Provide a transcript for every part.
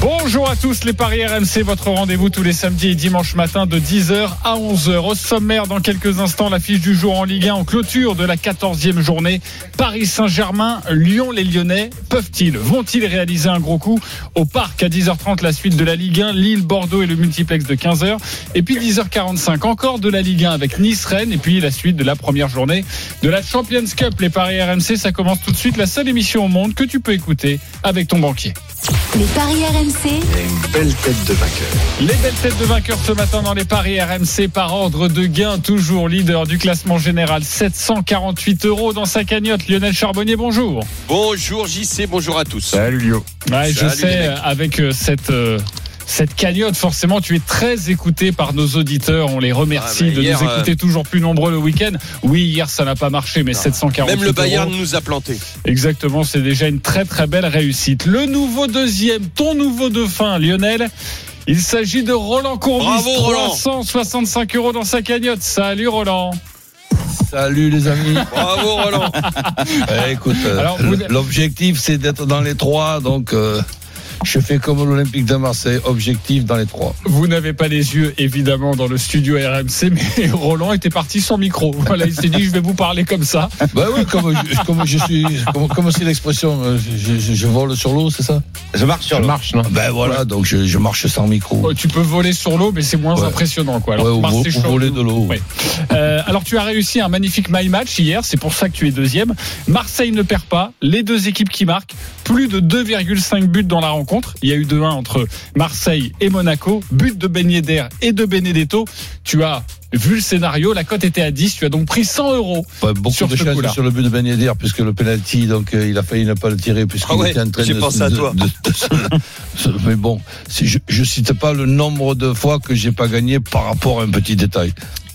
Bonjour à tous les Paris RMC, votre rendez-vous tous les samedis et dimanches matin de 10h à 11h. Au sommaire, dans quelques instants, l'affiche du jour en Ligue 1 en clôture de la 14e journée. Paris Saint-Germain, Lyon, les Lyonnais, peuvent-ils, vont-ils réaliser un gros coup au parc à 10h30, la suite de la Ligue 1, Lille, Bordeaux et le multiplex de 15h. Et puis 10h45, encore de la Ligue 1 avec Nice-Rennes et puis la suite de la première journée de la Champions Cup. Les Paris RMC, ça commence tout de suite, la seule émission au monde que tu peux écouter avec ton banquier. Les paris RMC, une belle tête de vainqueur. Les belles têtes de vainqueurs ce matin dans les paris RMC par ordre de gain, toujours leader du classement général. 748 euros dans sa cagnotte. Lionel Charbonnier, bonjour. Bonjour JC, bonjour à tous. Salut Lio. Ouais, je sais, avec euh, cette. euh, cette cagnotte, forcément, tu es très écouté par nos auditeurs. On les remercie Ah, de hier, nous écouter toujours plus nombreux le week-end. Oui, hier, ça n'a pas marché, mais 748 Même le Bayern euros. nous a planté. Exactement, c'est déjà une très très belle réussite. Le nouveau deuxième, ton nouveau dauphin, Lionel. Il s'agit de Roland Courbis. Bravo, Roland. 365 euros dans sa cagnotte. Salut Roland. Salut les amis. Bravo Roland. Eh, écoute, euh, l'objectif c'est d'être dans les trois, donc euh, je fais comme l'Olympique de Marseille, objectif dans les trois. Vous n'avez pas les yeux évidemment dans le studio RMC, mais Roland était parti sans micro. Voilà, il s'est dit je vais vous parler comme ça. Bah oui, comme je, comme je suis, comme comme c'est l'expression, euh, je, je- je vole sur l'eau, c'est ça? Je marche sur le marche, non? Ben voilà, donc je, je marche sans micro. Oh, Tu peux voler sur l'eau, mais c'est moins Ouais. impressionnant quoi. Ouais, ou, ou chaud. voler de l'eau. Ouais. Euh, alors tu as réussi un magnifique my match hier, c'est pour ça que tu es deuxième. Marseille ne perd pas, les deux équipes qui marquent, plus de 2,5 buts dans la rencontre. Il y a eu 2-1 entre Marseille et Monaco, but de Ben Yedder et de Benedetto. Tu as vu le scénario, la cote était à 10, tu as donc pris 100 euros. Ouais, beaucoup Sur de ce sur le but de Ben Yedder, puisque le penalty, donc euh, il a failli ne pas le tirer puisqu'il Ah ouais, était en train de, pensé à de- toi. de- de- se- mais bon, si je, je cite pas le nombre de fois que j'ai pas gagné par rapport à un petit détail.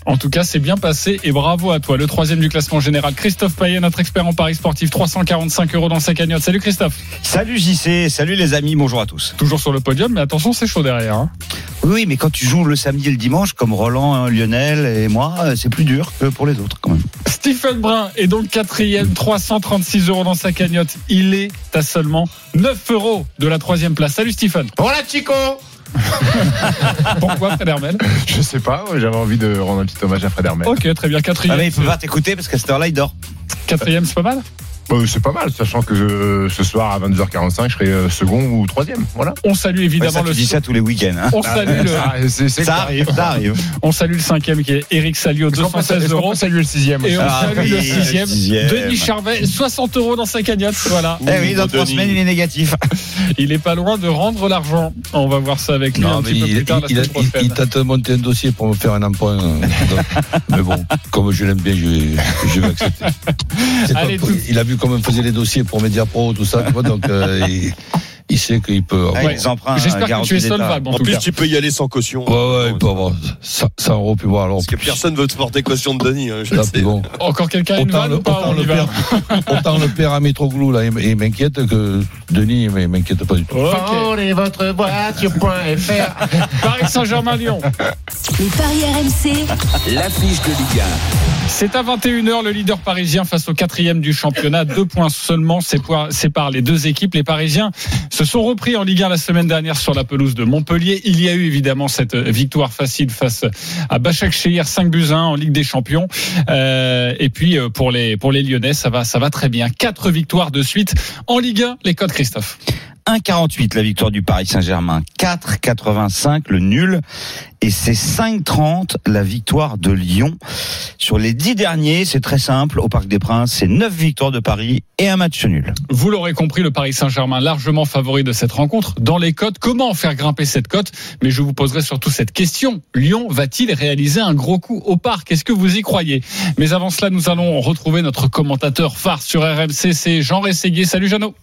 En tout cas, c'est bien passé et bravo à toi. Le troisième du classement général, Christophe Payet, notre expert en Paris sportif, 345 euros dans sa cagnotte. Salut Christophe. Salut JC, salut les amis, bonjour à tous. Toujours sur le podium, mais attention, c'est chaud derrière. hein. Oui, mais quand tu joues le samedi et le dimanche, comme Roland, hein, Lionel et moi, euh, c'est plus dur que pour les autres quand même. Stephen Brun est donc quatrième, 336 euros dans sa cagnotte. Il est à seulement 9 euros de la troisième place. Salut Stephen. Voilà Chico Pourquoi Fred Hermel? Je sais pas, j'avais envie de rendre un petit hommage à Fred Hermel. Ok, très bien. Ah, Quatrième, mais il peut pas t'écouter parce qu'à cette heure-là, il dort. quatrième c'est pas mal? Bah, c'est pas mal, sachant que euh, ce soir à 22h45, je serai euh, second ou troisième. Voilà. On salue Ouais, évidemment ça, le. tu dis ça tous les week-ends. Hein. On salue le. Ça, c'est- c'est Ça clair. arrive, ça arrive. On salue le cinquième qui est Eric Salio, Est-ce qu'on peut- 216 est-ce qu'on euros. peut saluer le sixième Et on Ah salue oui, le le sixième. Denis Charvet, 60 euros dans sa cagnotte. Voilà. Eh oui, dans trois semaines, il est négatif. Il est pas loin de rendre l'argent. On va voir ça avec lui un Non, petit peu il, plus tard la il, tente de monter un dossier pour me faire un emprunt. euh, donc, mais bon, comme je l'aime bien, je vais, je vais accepter. Allez, pas- Il a vu comment on faisait les dossiers pour Mediapro, tout ça, tu vois, donc euh, il, il sait qu'il peut. Ah, les emprunts, J'espère que tu es solvable en, plus cas. tu peux y aller sans caution. Ouais, ouais, il peut avoir 100 100 euros, puis voir. Alors, Parce que personne veut te porter caution de Denis. hein, je là, sais. bon. Encore quelqu'un Autant le, ou pas autant, On le père, autant le père à Métroglou, là, il m'inquiète que Denis, il m'inquiète pas du tout. Ok. votre voiture.fr Paris Saint-Germain-Lyon. Les paris RMC, L'affiche de Ligue C'est à 21h le leader parisien face au quatrième du championnat. Deux points seulement sépa- séparent les deux équipes. Les Parisiens se sont repris en Ligue 1 la semaine dernière sur la pelouse de Montpellier. Il y a eu évidemment cette victoire facile face à Bachak Shehir 5 buts à 1 en Ligue des Champions. Euh, et puis euh, pour les pour les Lyonnais, ça va ça va très bien. Quatre victoires de suite en Ligue 1. Les codes Christophe. 1,48 la victoire du Paris Saint-Germain, 4,85 le nul, et c'est 5,30 la victoire de Lyon. Sur les dix derniers, c'est très simple, au Parc des Princes, c'est 9 victoires de Paris et un match nul. Vous l'aurez compris, le Paris Saint-Germain largement favori de cette rencontre. Dans les cotes, comment faire grimper cette cote? Mais je vous poserai surtout cette question. Lyon va-t-il réaliser un gros coup au parc? Est-ce que vous y croyez? Mais avant cela, nous allons retrouver notre commentateur phare sur RMC, c'est Jean Rességuier. Salut Jeannot.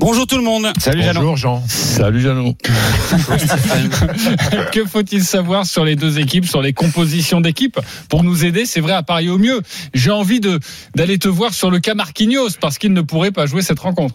Bonjour tout le monde. Salut Jeannot. Bonjour Jean. Salut Jeannot. que faut-il savoir sur les deux équipes, sur les compositions d'équipes Pour nous aider, c'est vrai, à parier au mieux? J'ai envie de d'aller te voir sur le cas Marquinhos, parce qu'il ne pourrait pas jouer cette rencontre.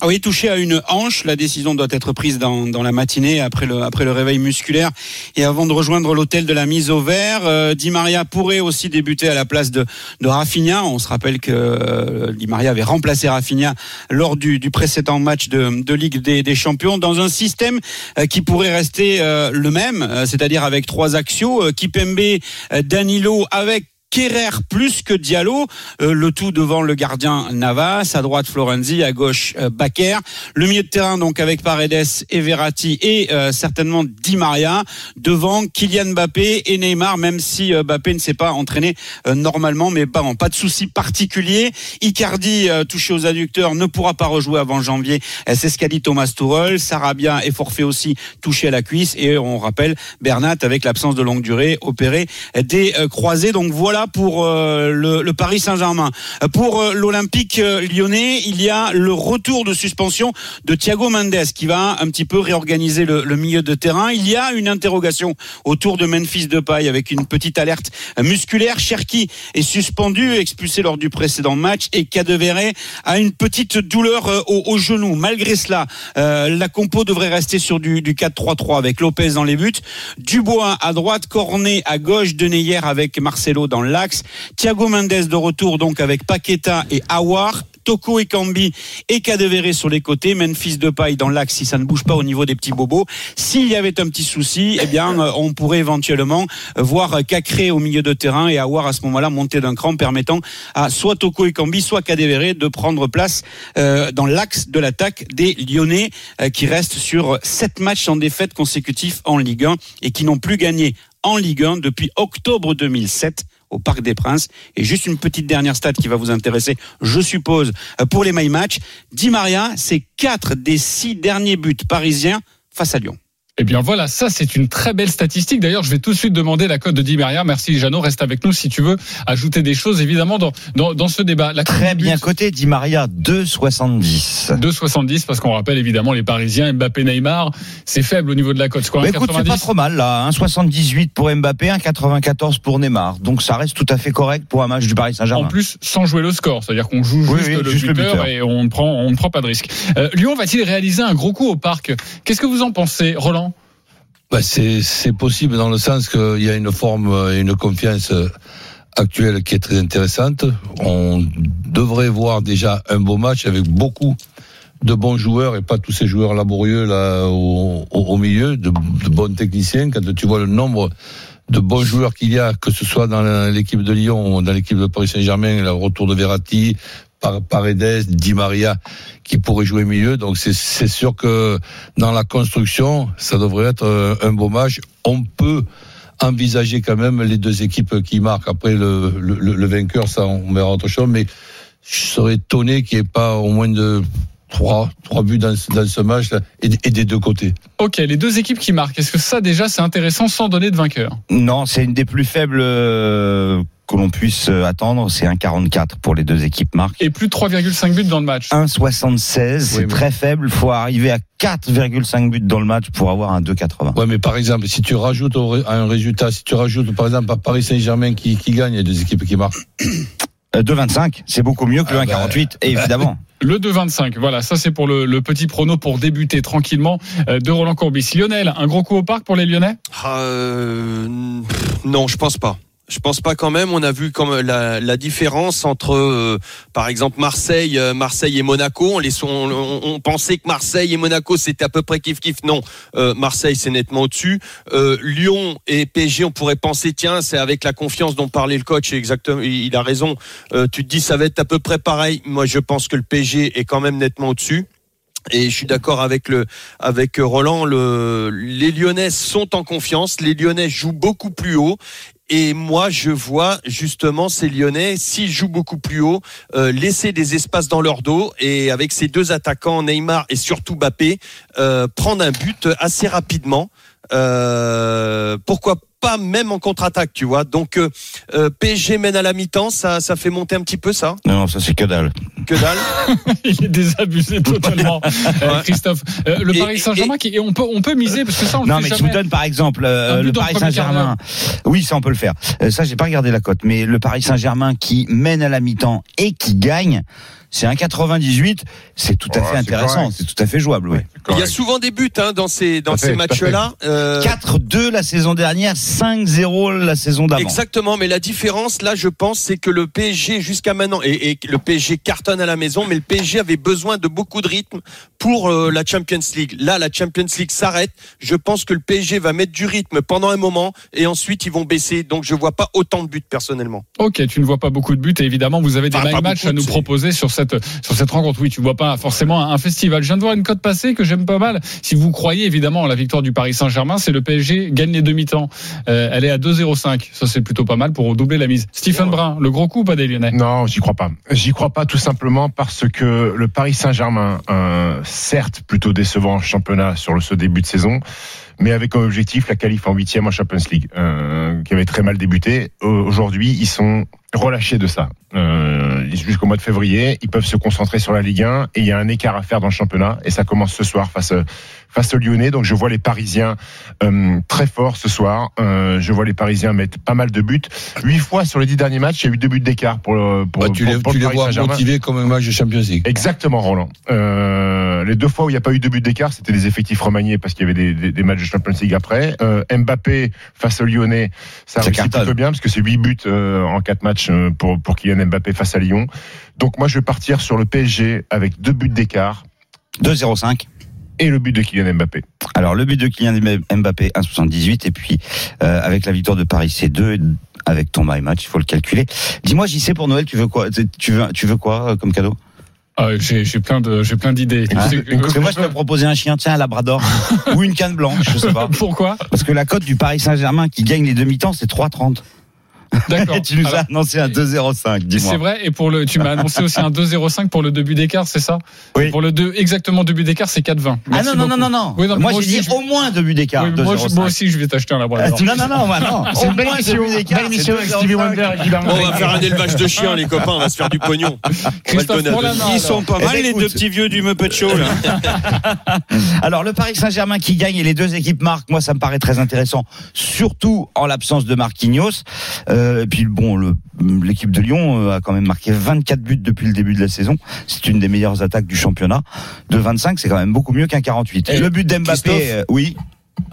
Ah Oui, touché à une hanche. La décision doit être prise dans, dans la matinée après le, après le réveil musculaire et avant de rejoindre l'hôtel de la mise au vert. Euh, Di Maria pourrait aussi débuter à la place de, de Rafinha. On se rappelle que euh, Di Maria avait remplacé Rafinha lors du, du précédent match de, de Ligue des, des Champions dans un système euh, qui pourrait rester euh, le même, euh, c'est-à-dire avec trois axios, euh, Kipembe, Danilo avec Kerrer plus que Diallo, euh, le tout devant le gardien Navas, à droite Florenzi, à gauche euh, Bakker, le milieu de terrain donc avec Paredes et Verratti et euh, certainement Di Maria, devant Kylian Mbappé et Neymar, même si Mbappé ne s'est pas entraîné normalement, mais pas, pas de souci particulier. Icardi touché aux adducteurs ne pourra pas rejouer avant janvier, c'est ce qu'a dit Thomas Tuchel. Sarabia est forfait aussi touché à la cuisse et on rappelle Bernat avec l'absence de longue durée opéré des croisés. Donc voilà pour euh, le, le Paris Saint-Germain. Pour euh, l'Olympique euh, lyonnais, il y a le retour de suspension de Thiago Mendes qui va un petit peu réorganiser le, le milieu de terrain. Il y a une interrogation autour de Memphis Depay avec une petite alerte musculaire. Cherki est suspendu, expulsé lors du précédent match et Cadevere a une petite douleur euh, au, au genou. Malgré cela, la compo devrait rester sur du, du 4-3-3 avec Lopez dans les buts, Dubois à droite, Cornet à gauche, Deneyer avec Marcelo dans l'axe, Thiago Mendes de retour donc avec Paqueta et Awar. Toko et Cambi et Cadevere sur les côtés, Memphis Depay dans l'axe si ça ne bouge pas au niveau des petits bobos. S'il y avait un petit souci, eh bien on pourrait éventuellement voir Cacré au milieu de terrain et avoir à ce moment-là monter d'un cran permettant à soit Toko et Cambi, soit Cadevere de prendre place euh, dans l'axe de l'attaque des Lyonnais euh, qui restent sur sept matchs en défaite consécutifs en Ligue 1 et qui n'ont plus gagné en Ligue 1 depuis octobre 2007 au Parc des Princes. Et juste une petite dernière stat qui va vous intéresser, je suppose, euh, pour les My Match. Di Maria, c'est quatre des six derniers buts parisiens face à Lyon. Eh bien voilà, ça c'est une très belle statistique. D'ailleurs, je vais tout de suite demander la cote de Di Maria. Merci Jeannot, reste avec nous si tu veux ajouter des choses évidemment dans, dans, dans ce débat. La Très bien but, coté, Di Maria, 2,70. 2,70 parce qu'on rappelle évidemment les Parisiens, Mbappé, Neymar, c'est faible au niveau de la cote. Bah écoute, c'est 90? pas trop mal là. 1,78 pour Mbappé, 1,94 pour Neymar. Donc ça reste tout à fait correct pour un match du Paris En Saint-Germain. plus, sans jouer le score, c'est-à-dire qu'on joue Oui, juste, oui, le, juste le buteur. et on ne prend, on ne prend pas de risque. Euh, Lyon va-t-il réaliser un gros coup au parc? Qu'est-ce que vous en pensez, Roland? Bah, c'est possible dans le sens qu'il y a une forme et une confiance euh, actuelle qui est très intéressante. On devrait voir déjà un beau match avec beaucoup de bons joueurs et pas tous ces joueurs laborieux là au, au- au milieu, de, de bons techniciens. Quand tu vois le nombre de bons joueurs qu'il y a, que ce soit dans l'équipe de Lyon ou dans l'équipe de Paris Saint-Germain, le retour de Verratti, Par- Paredes, Di Maria, qui pourrait jouer milieu. Donc c'est sûr que dans la construction, ça devrait être euh, un beau match. On peut envisager quand même les deux équipes qui marquent. Après le, le, le- le vainqueur, ça on verra autre chose. Mais je serais étonné qu'il n'y ait pas au moins de trois, trois buts dans, ce- dans ce match là, et, et des deux côtés. Ok, les deux équipes qui marquent, est-ce que ça déjà c'est intéressant sans donner de vainqueur? Non, c'est une des plus faibles euh, que l'on puisse euh, attendre. C'est 1,44 pour les deux équipes marques. Et plus de 3,5 buts dans le match 1,76, c'est mais- très faible. faut arriver à 4,5 buts dans le match pour avoir un 2,80. Ouais, mais par exemple, si tu rajoutes à un résultat, si tu rajoutes par exemple à Paris Saint-Germain qui, qui gagne, il y a deux équipes qui marquent. Euh, 2,25, c'est beaucoup mieux que le Ah bah. 1,48, évidemment. Le 2,25, voilà, ça c'est pour le, le petit prono pour débuter tranquillement euh, de Roland Courbis. Lionel, un gros coup au parc pour les Lyonnais? Ah, euh, non, je pense pas. Je pense pas quand même. On a vu comme la, la différence entre, euh, par exemple, Marseille, euh, Marseille et Monaco. On, les, on, on- on pensait que Marseille et Monaco c'était à peu près kiff kiff. Non, euh, Marseille c'est nettement au-dessus. Euh, Lyon et PSG, on pourrait penser tiens, c'est avec la confiance dont parlait le coach. Exactement, il a raison. Euh, tu te dis ça va être à peu près pareil. Moi, je pense que le PSG est quand même nettement au-dessus. Et je suis d'accord avec le avec Roland. Le, les Lyonnais sont en confiance. Les Lyonnais jouent beaucoup plus haut. Et moi, je vois justement ces Lyonnais, s'ils jouent beaucoup plus haut, euh, laisser des espaces dans leur dos et avec ces deux attaquants, Neymar et surtout Mbappé, euh, prendre un but assez rapidement. Euh, pourquoi pas même en contre-attaque, tu vois. Donc euh, euh, PSG mène à la mi-temps, ça ça fait monter un petit peu ça? Non, non, ça c'est que dalle. Que dalle? Il est désabusé totalement, euh, Ouais. Christophe. Euh, le Et- Paris Saint-Germain, qui, et on peut, on peut miser parce que ça on le Non, fait mais jamais. donne par exemple euh, le Paris Saint-Germain. Oui, ça on peut le faire. Euh, ça, j'ai pas regardé la cote, mais le Paris Saint-Germain qui mène à la mi-temps et qui gagne, c'est un 98. C'est tout à Ouais, fait intéressant. C'est tout à fait jouable, oui. Il y a souvent des buts hein, dans ces dans matchs-là. Euh, 4-2 la saison dernière, 5-0 la saison d'avant. Exactement, mais la différence là, je pense, c'est que le PSG jusqu'à maintenant et, et le PSG cartonne à la maison, mais le PSG avait besoin de beaucoup de rythme pour euh, la Champions League. Là, la Champions League s'arrête. Je pense que le PSG va mettre du rythme pendant un moment et ensuite ils vont baisser. Donc je vois pas autant de buts personnellement. Ok, tu ne vois pas beaucoup de buts et évidemment vous avez des Enfin, matchs à nous proposer sur sur cette rencontre. Oui, tu vois pas forcément un festival. Je viens de voir une cote passée que j'aime pas mal. Si vous croyez évidemment à la victoire du Paris Saint-Germain, c'est le PSG gagne les demi-temps. Euh, elle est à 2,05. Ça c'est plutôt pas mal pour doubler la mise. Stephen Brun, le gros coup ou pas des Lyonnais? Non, j'y crois pas. J'y crois pas tout simplement parce que le Paris Saint-Germain, euh, certes plutôt décevant en championnat sur ce début de saison, mais avec comme objectif la qualif en huitième en Champions League, euh, qui avait très mal débuté. Aujourd'hui, ils sont relâchés de ça. Euh, Jusqu'au mois de février, ils peuvent se concentrer sur la Ligue 1 et il y a un écart à faire dans le championnat et ça commence ce soir face face aux Lyonnais. Donc je vois les Parisiens euh, très forts ce soir. Euh, je vois les Parisiens mettre pas mal de buts. Huit fois sur les dix derniers matchs, il y a eu deux buts d'écart pour, le- pour, Bah, tu pour- les, pour tu le les vois motivés comme un match de Champions League. Exactement, Roland. Euh, les deux fois où il n'y a pas eu de but d'écart, c'était des effectifs remaniés parce qu'il y avait des, des- des matchs de Champions League après. Euh, Mbappé face aux Lyonnais, ça réussit plutôt bien parce que c'est huit buts euh, en quatre matchs euh, pour, pour Kylian Mbappé face à Lyon. Donc moi, je vais partir sur le PSG avec deux buts d'écart 2-0-5. et le but de Kylian Mbappé. Alors le but de Kylian Mbappé 1,78 et puis euh, avec la victoire de Paris c'est 2 avec ton my match, il faut le calculer. Dis-moi j'y sais pour Noël, tu veux quoi? Tu veux tu veux quoi euh, comme cadeau? Ah, J'ai plein de j'ai plein d'idées. Ah, que moi je peux proposer un chien, tiens un labrador ou une canne blanche, je sais pas. Pourquoi? Parce que la cote du Paris Saint-Germain qui gagne les demi-temps c'est 3,30. D'accord. Et tu nous Alors, as annoncé un 2,05, dis-moi. C'est vrai, et pour le, tu m'as annoncé aussi un 2,05 pour le début d'écart, c'est ça? Oui. Pour le 2, exactement début d'écart, c'est 4,20. Ah non, non, non, non, non. Oui, non, moi, moi j'ai dit aussi, je- au moins deux buts d'écart. Oui, moi, je- 2,05. moi aussi, je vais t'acheter un labrador. Non, non, non, moi, non. C'est belle émission, belle c'est émission avec 2,05. Stevie Wonder et on va faire un élevage de chiens, les copains, on va se faire du pognon. Christophe, Ils sont pas Eh mal ben, les écoute. deux petits vieux du Muppet Show là. Alors le Paris Saint-Germain qui gagne et les deux équipes marquent, moi ça me paraît très intéressant, surtout en l'absence de Marquinhos. Euh, et puis bon, l'équipe de Lyon euh, a quand même marqué 24 buts depuis le début de la saison. C'est une des meilleures attaques du championnat. De 25, c'est quand même beaucoup mieux qu'un 48. Et le but d'Mbappé, euh, oui.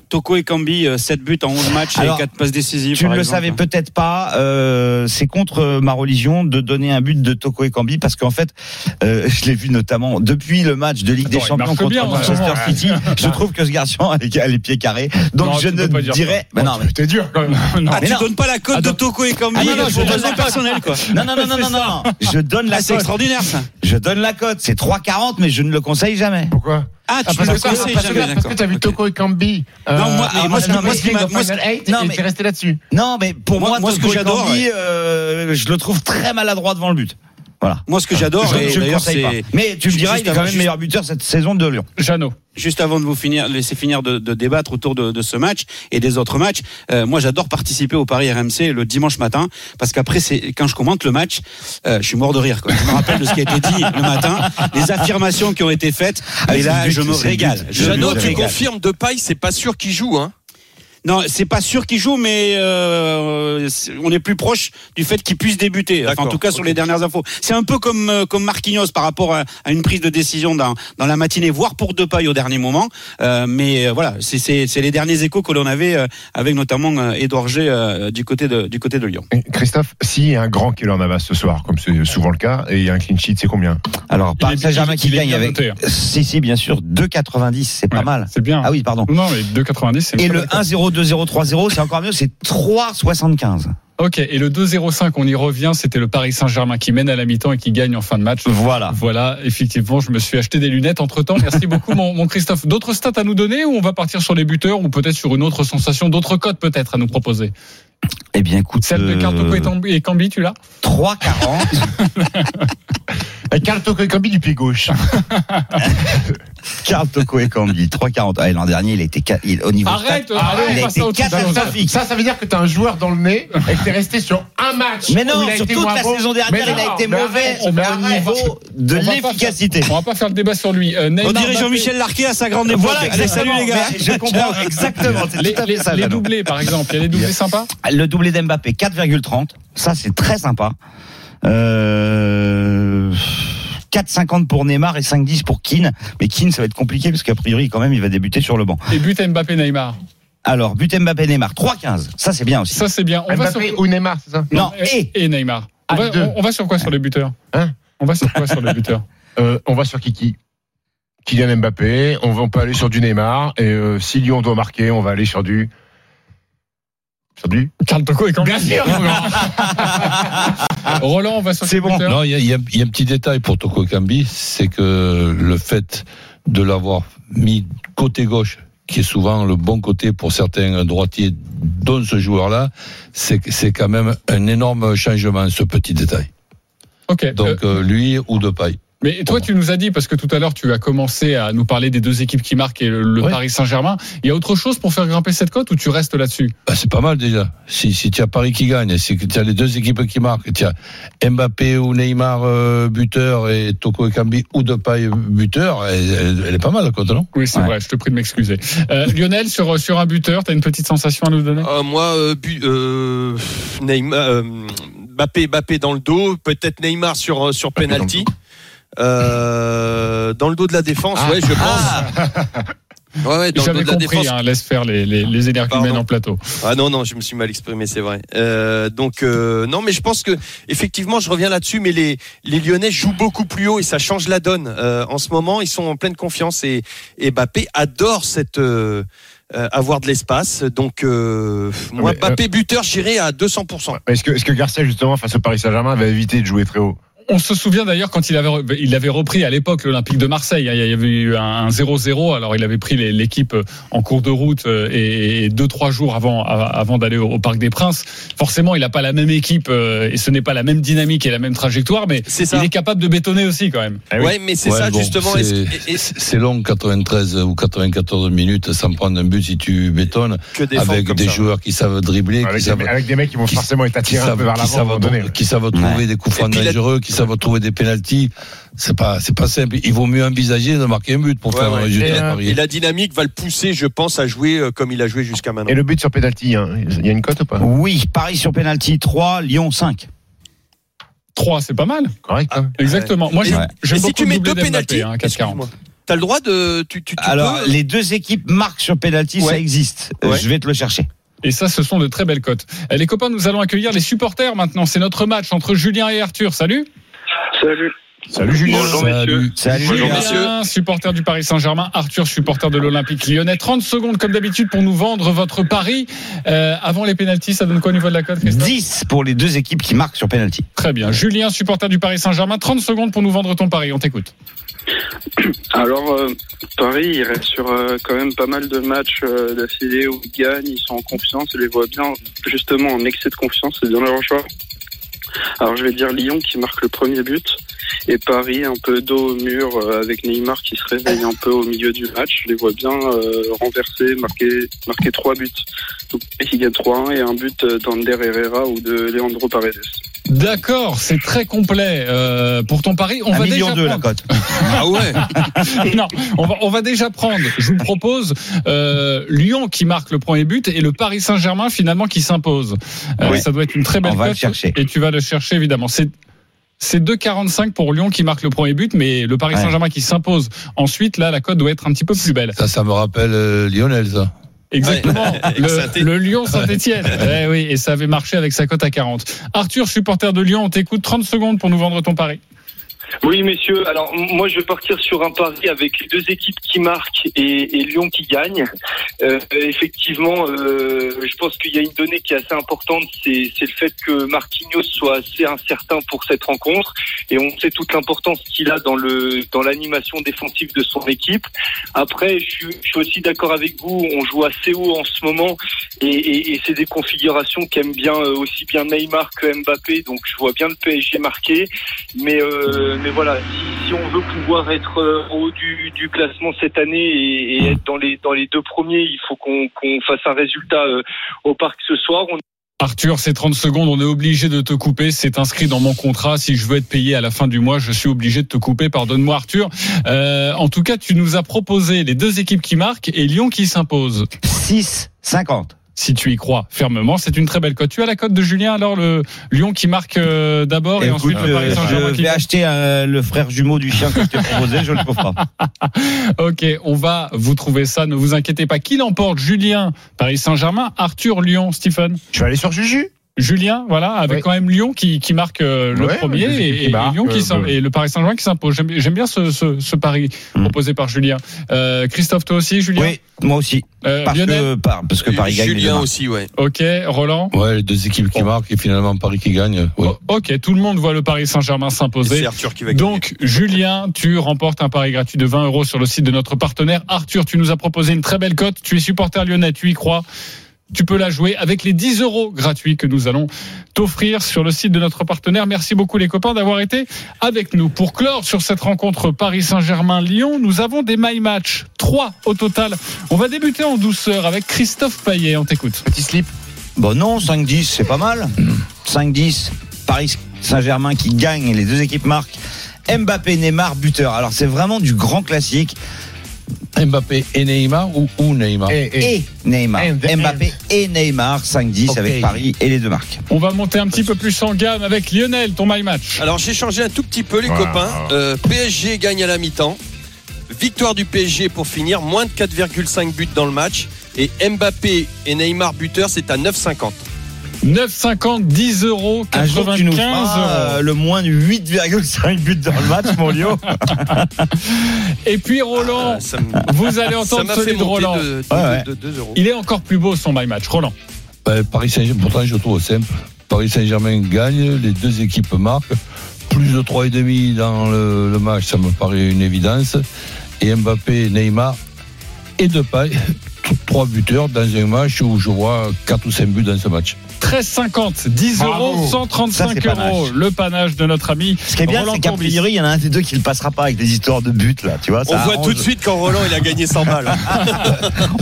Toko et Kambi, 7 buts en 11 matchs Alors, et 4 passes décisives. Tu ne le exemple. savais peut-être pas, euh, c'est contre ma religion de donner un but de Toko et Kambi parce qu'en fait, euh, je l'ai vu notamment depuis le match de Ligue Attends, des Champions contre bien, ce Manchester moment. City. Je trouve que ce garçon a les, a les pieds carrés. Donc Non, je ne dirais, mais non, mais C'était dur quand même. Non. Ah, Mais tu non. donnes pas la cote de. Toko et Kambi Ah non, non, je donne la cote. personnelle quoi. Non, non, non, non, non, non. Je donne la Ah, c'est cote. extraordinaire ça. Je donne la cote. C'est 3,40, mais je ne le conseille jamais. Pourquoi? Ah, tu parce le que- t'as vu Ok. Toko et Kambi. Non, moi- mais ah, moi, ce non, moi, moi, t'es resté là-dessus. Non, mais pour Moi- moi, moi, ce que j'adore, euh, je le trouve très maladroit devant le but. Voilà. Moi, ce que j'adore, je, je d'ailleurs, c'est Mais tu me Juste diras, il est avant- quand même juste- meilleur buteur cette saison de Lyon. Jeannot. juste avant de vous finir, laisser finir de, de débattre autour de, de ce match et des autres matchs. euh, moi, j'adore participer au Paris RMC le dimanche matin parce qu'après, c'est quand je commente le match, euh, je suis mort de rire. Quoi. Je me rappelle de ce qui a été dit le matin, les affirmations qui ont été faites. Ah, et là, but, je me régale. Jeannot, tu confirmes de paille, c'est pas sûr qu'il joue, hein? Non, c'est pas sûr qu'il joue, mais euh, on est plus proche du fait qu'il puisse débuter. Enfin, en tout cas, sur les dernières infos. C'est un peu comme euh, comme Marquinhos par rapport à, à une prise de décision dans dans la matinée, voire pour Depay au dernier moment. Euh, mais euh, voilà, c'est c'est c'est les derniers échos que l'on avait euh, avec notamment euh, Édouard G euh, du côté de du côté de Lyon. Christophe, s'il y a un grand en avance ce soir, comme c'est souvent le cas, et il y a un clean sheet, c'est combien? Alors, Paris Saint-Germain il- qui gagne bien avec. noté, hein. Si, si, bien sûr, 2,90, c'est pas Ouais, mal. C'est bien. Ah oui, pardon. Non, mais 2,90, c'est Et le bonne cote. 1-0, 2-0, 3-0, c'est encore mieux, c'est 3,75. Ok, et le 2,05, on y revient, c'était le Paris Saint-Germain qui mène à la mi-temps et qui gagne en fin de match. Voilà. Voilà, effectivement, je me suis acheté des lunettes entre temps. Merci beaucoup, mon, mon Christophe. D'autres stats à nous donner ou on va partir sur les buteurs ou peut-être sur une autre sensation, d'autres cotes peut-être à nous proposer? Eh bien, écoute. Celle de euh, Cartoko et Tambi- et Cambi, tu l'as 3,40. Et Carl Toko et Kambi du pied gauche. Carl Toko et Cambi, 3,40. Ah, et l'an dernier, il il- au niveau Arrête, stat, allez, il on a passe été à autre chose. catastrophique. Ça, ça veut dire que t'as un joueur dans le nez et que t'es resté sur un match. Mais où non, il a sur été toute la saison dernière, il a été mauvais arrête, au arrête. niveau de On l'efficacité. On va pas faire le débat sur lui. Euh, On Neymar, dirait Mbappé- Jean-Michel Larquet à sa grande époque. Voilà, Allez, salut les gars. Je comprends exactement. Les, les- les doublés, par exemple. Il y a les doublés sympas Le doublé d'Mbappé, 4,30. Ça, c'est très sympa. Euh, 4,50 pour Neymar et 5,10 pour Keane. Mais Keane, ça va être compliqué parce qu'a priori, quand même, il va débuter sur le banc. Et but Mbappé Neymar. Alors, but Mbappé Neymar, 3,15. Ça, c'est bien aussi. Ça c'est bien. On va sur... Ou Neymar, c'est ça Non, et et Neymar. On Ah, va, on va sur quoi sur les buteurs Hein On va sur quoi sur les buteurs Euh, On va sur Kiki. Kylian Mbappé, on, va, on peut aller sur du Neymar, et euh, si Lyon doit marquer, on va aller sur du... Du Carl Toko et Cambi. Bien sûr. Roland, on va sur C'est bon. Non, il y a, y y un petit détail pour Toko Kambi, c'est que le fait de l'avoir mis côté gauche, qui est souvent le bon côté pour certains droitiers, dont ce joueur-là, c'est c'est quand même un énorme changement, ce petit détail. Ok. Euh, Donc euh, lui ou de paille. Mais toi, tu nous as dit parce que tout à l'heure, tu as commencé à nous parler des deux équipes qui marquent et le, le Ouais. Paris Saint-Germain. Il y a autre chose pour faire grimper cette cote ou tu restes là-dessus? Bah, c'est pas mal déjà. Si, si tu as Paris qui gagne, si tu as les deux équipes qui marquent, tu as Mbappé ou Neymar euh, buteur et Toko Kambi ou de paille buteur, elle, est pas mal la cote, non? Oui, c'est Ouais. vrai. Je te prie de m'excuser. Euh, Lionel, sur sur un buteur, t'as une petite sensation à nous donner? Euh, moi, euh, bu- euh, Neymar, euh, Mbappé, Mbappé dans le dos, peut-être Neymar sur sur penalty. Euh, dans le dos de la défense, ouais, je pense. Ouais, ouais, dans le dos J'avais de la compris. défense. Hein, laisse faire les les, les énergumènes en plateau. Ah non non, je me suis mal exprimé, c'est vrai. Euh, donc euh, non, mais je pense que effectivement, je reviens là-dessus, mais les les Lyonnais jouent beaucoup plus haut et ça change la donne. Euh, en ce moment, ils sont en pleine confiance et, et Mbappé adore cette euh, euh, avoir de l'espace. Donc euh, moi, Mbappé buteur, j'irai à 200% Est-ce que, est-ce que Garcia, justement, face au Paris Saint-Germain, va éviter de jouer très haut? On se souvient d'ailleurs quand il avait, il avait repris à l'époque l'Olympique de Marseille. hein, Il y avait eu un 0-0. Alors il avait pris l'équipe en cours de route euh, et, deux trois jours avant, avant d'aller au, Parc des Princes. Forcément, il n'a pas la même équipe euh, et ce n'est pas la même dynamique et la même trajectoire, mais ça. il est capable de bétonner aussi quand même. Ah oui. Ouais, mais c'est Ouais, ça bon, justement. c'est- long, 93 ou 94 minutes sans prendre un but si tu bétonnes, avec des ça. joueurs qui savent dribbler, avec, qui des, savent, avec des mecs qui vont qui- forcément être attirés un peu vers qui l'avant savent, qui savent trouver Ouais. des coups francs dangereux, qui savent trouver des pénalties. C'est pas, c'est pas simple. Il vaut mieux envisager de marquer un but pour Ouais, faire ouais. un résultat. Et, à Paris. Et la dynamique va le pousser, je pense, à jouer euh, comme il a joué jusqu'à maintenant. Et le but sur pénalty, hein, il y a une cote ou pas? Oui, Paris sur penalty 3, Lyon 5. 3 c'est pas mal. Correct. hein Exactement. Moi, Ouais. Et si tu mets deux pénalties, hein, 4,40. T'as le droit de. Tu, tu, tu Alors, peux- les deux équipes marquent sur penalty, ça existe. Euh, Ouais. Je vais te le chercher. Et ça, ce sont de très belles cotes. Euh, Les copains, nous allons accueillir les supporters maintenant. C'est notre match entre Julien et Arthur. Salut. Salut. Salut Julien. Bonjour, Salut. Salut. Bonjour, messieurs. Julien, supporter du Paris Saint-Germain. Arthur, supporter de l'Olympique lyonnais. 30 secondes, comme d'habitude, pour nous vendre votre pari. Euh, avant les pénalties, ça donne quoi au niveau de la cote, Christophe 10 pour les deux équipes qui marquent sur penalty. Très bien. Julien, supporter du Paris Saint-Germain. 30 secondes pour nous vendre ton pari. On t'écoute. Alors, euh, Paris, il reste sur euh, quand même pas mal de matchs euh, d'affilée où ils gagnent, ils sont en confiance, je les vois bien, justement, en excès de confiance, c'est bien leur choix. Alors, je vais dire Lyon qui marque le premier but, et Paris un peu dos au mur euh, avec Neymar qui se réveille un peu au milieu du match. Je les vois bien euh, renverser, marquer, marquer trois buts. Donc, qui gagne 3-1 et un but euh, d'Ander Herrera ou de Leandro Paredes. D'accord, c'est très complet euh, pour ton pari. On Un va déjà deux la prendre- cote. Ah ouais. non, on va, on va déjà prendre. Je vous propose euh, Lyon qui marque le premier but et le Paris Saint-Germain finalement qui s'impose. Euh, Ouais. Ça doit être une très belle On va le cote. chercher. Et tu vas le chercher évidemment. C'est c'est 2,45 pour Lyon qui marque le premier but, mais le Paris Ouais. Saint-Germain qui s'impose. Ensuite, là, la cote doit être un petit peu plus belle. Ça, ça me rappelle euh, Lionel, ça. Exactement. Le, le Lyon Saint-Etienne. eh oui, et ça avait marché avec sa cote à 40. Arthur, supporter de Lyon, on t'écoute 30 secondes pour nous vendre ton pari. Oui, messieurs. Alors, moi, je vais partir sur un pari avec les deux équipes qui marquent et, et Lyon qui gagne. Euh, effectivement, euh, je pense qu'il y a une donnée qui est assez importante, c'est le fait que Marquinhos soit assez incertain pour cette rencontre, et on sait toute l'importance qu'il a dans le dans l'animation défensive de son équipe. Après, je suis, je suis aussi d'accord avec vous. On joue assez haut en ce moment, et, et, et c'est des configurations qu'aiment bien euh, aussi bien Neymar que Mbappé. Donc, je vois bien le PSG marquer. Mais, euh, mais voilà, si, si on veut pouvoir être euh, en haut du, du classement cette année et, et être dans les, dans les deux premiers, il faut qu'on qu'on fasse un résultat euh, au parc ce soir. On Arthur, ces 30 secondes, on est obligé de te couper. C'est inscrit dans mon contrat. Si je veux être payé à la fin du mois, je suis obligé de te couper. Pardonne-moi, Arthur. Euh, en tout cas, tu nous as proposé les deux équipes qui marquent et Lyon qui s'impose. 6, 50. Si tu y crois fermement. C'est une très belle cote. Tu as la cote de Julien, alors le Lyon qui marque euh, d'abord et, Écoute, ensuite le Paris euh, Saint-Germain je qui vais acheter euh, le frère jumeau du chien que je t'ai proposé, je le ferai pas. Ok, on va vous trouver ça. Ne vous inquiétez pas. Qui l'emporte Julien, Paris Saint-Germain, Arthur, Lyon, Stephen? Je vais aller sur Juju. Julien, voilà, avec Oui. quand même Lyon qui, qui marque euh, le Ouais, premier et, qui et marquent, Lyon qui euh, de- et le Paris Saint-Germain qui s'impose. J'aime j'aime bien ce, ce, ce pari Mm. proposé par Julien. Euh, Christophe, toi aussi, Julien Oui, moi aussi. Euh, Parce Lionel que, par- parce que Paris gagne. Julien aussi, ouais. Ok, Roland Ouais, les deux équipes qui marquent et finalement Paris qui gagne. Ouais. Ok, tout le monde voit le Paris Saint-Germain s'imposer. Arthur qui va gagner. Donc, Julien, tu remportes un pari gratuit de 20 euros sur le site de notre partenaire. Arthur, tu nous as proposé une très belle cote. Tu es supporter lyonnais, tu y crois. Tu peux la jouer avec les 10 euros gratuits que nous allons t'offrir sur le site de notre partenaire. Merci beaucoup les copains d'avoir été avec nous. Pour clore sur cette rencontre Paris Saint-Germain-Lyon, nous avons des my match. Trois au total. On va débuter en douceur avec Christophe Payet. On t'écoute. Petit slip. Bon non, 5-10, c'est pas mal. 5-10, Paris Saint-Germain qui gagne, les deux équipes marquent. Mbappé, Neymar, buteur. Alors c'est vraiment du grand classique. Mbappé et Neymar ou, ou Neymar Et, et- Et Neymar. And, and. Mbappé et Neymar, 5-10 Ok. avec Paris et les deux marques. On va monter un petit peu plus en gamme avec Lionel, ton my match. Alors j'ai changé un tout petit peu les Wow. copains. Euh, PSG gagne à la mi-temps. Victoire du PSG pour finir, moins de 4,5 buts dans le match. Et Mbappé et Neymar buteurs, c'est à 9,50. 9,50, 10 euros, Un jour, tu nous 95 feras euh, le moins de 8,5 buts dans le match, mon Lio. Et puis Roland, Ah, me- vous allez entendre celui de Roland. de, de, Ouais, ouais. de- de 2 euros. Il est encore plus beau son my match. Roland. Paris Saint-Germain, pourtant je le trouve simple. Paris Saint-Germain gagne, les deux équipes marquent. Plus de 3,5 dans le, le match, ça me paraît une évidence. Et Mbappé, Neymar et Depay, trois buteurs dans un match où je vois 4 ou 5 buts dans ce match. 13,50, 10 Bravo. euros, Ça, 135 c'est panache. euros. Le panache de notre ami. Ce qui est bien, Roland c'est priori, il y en a un des deux qui le passera pas avec des histoires de buts, là, tu vois. On ça voit arrange. tout de suite quand Roland il a gagné 100 balles.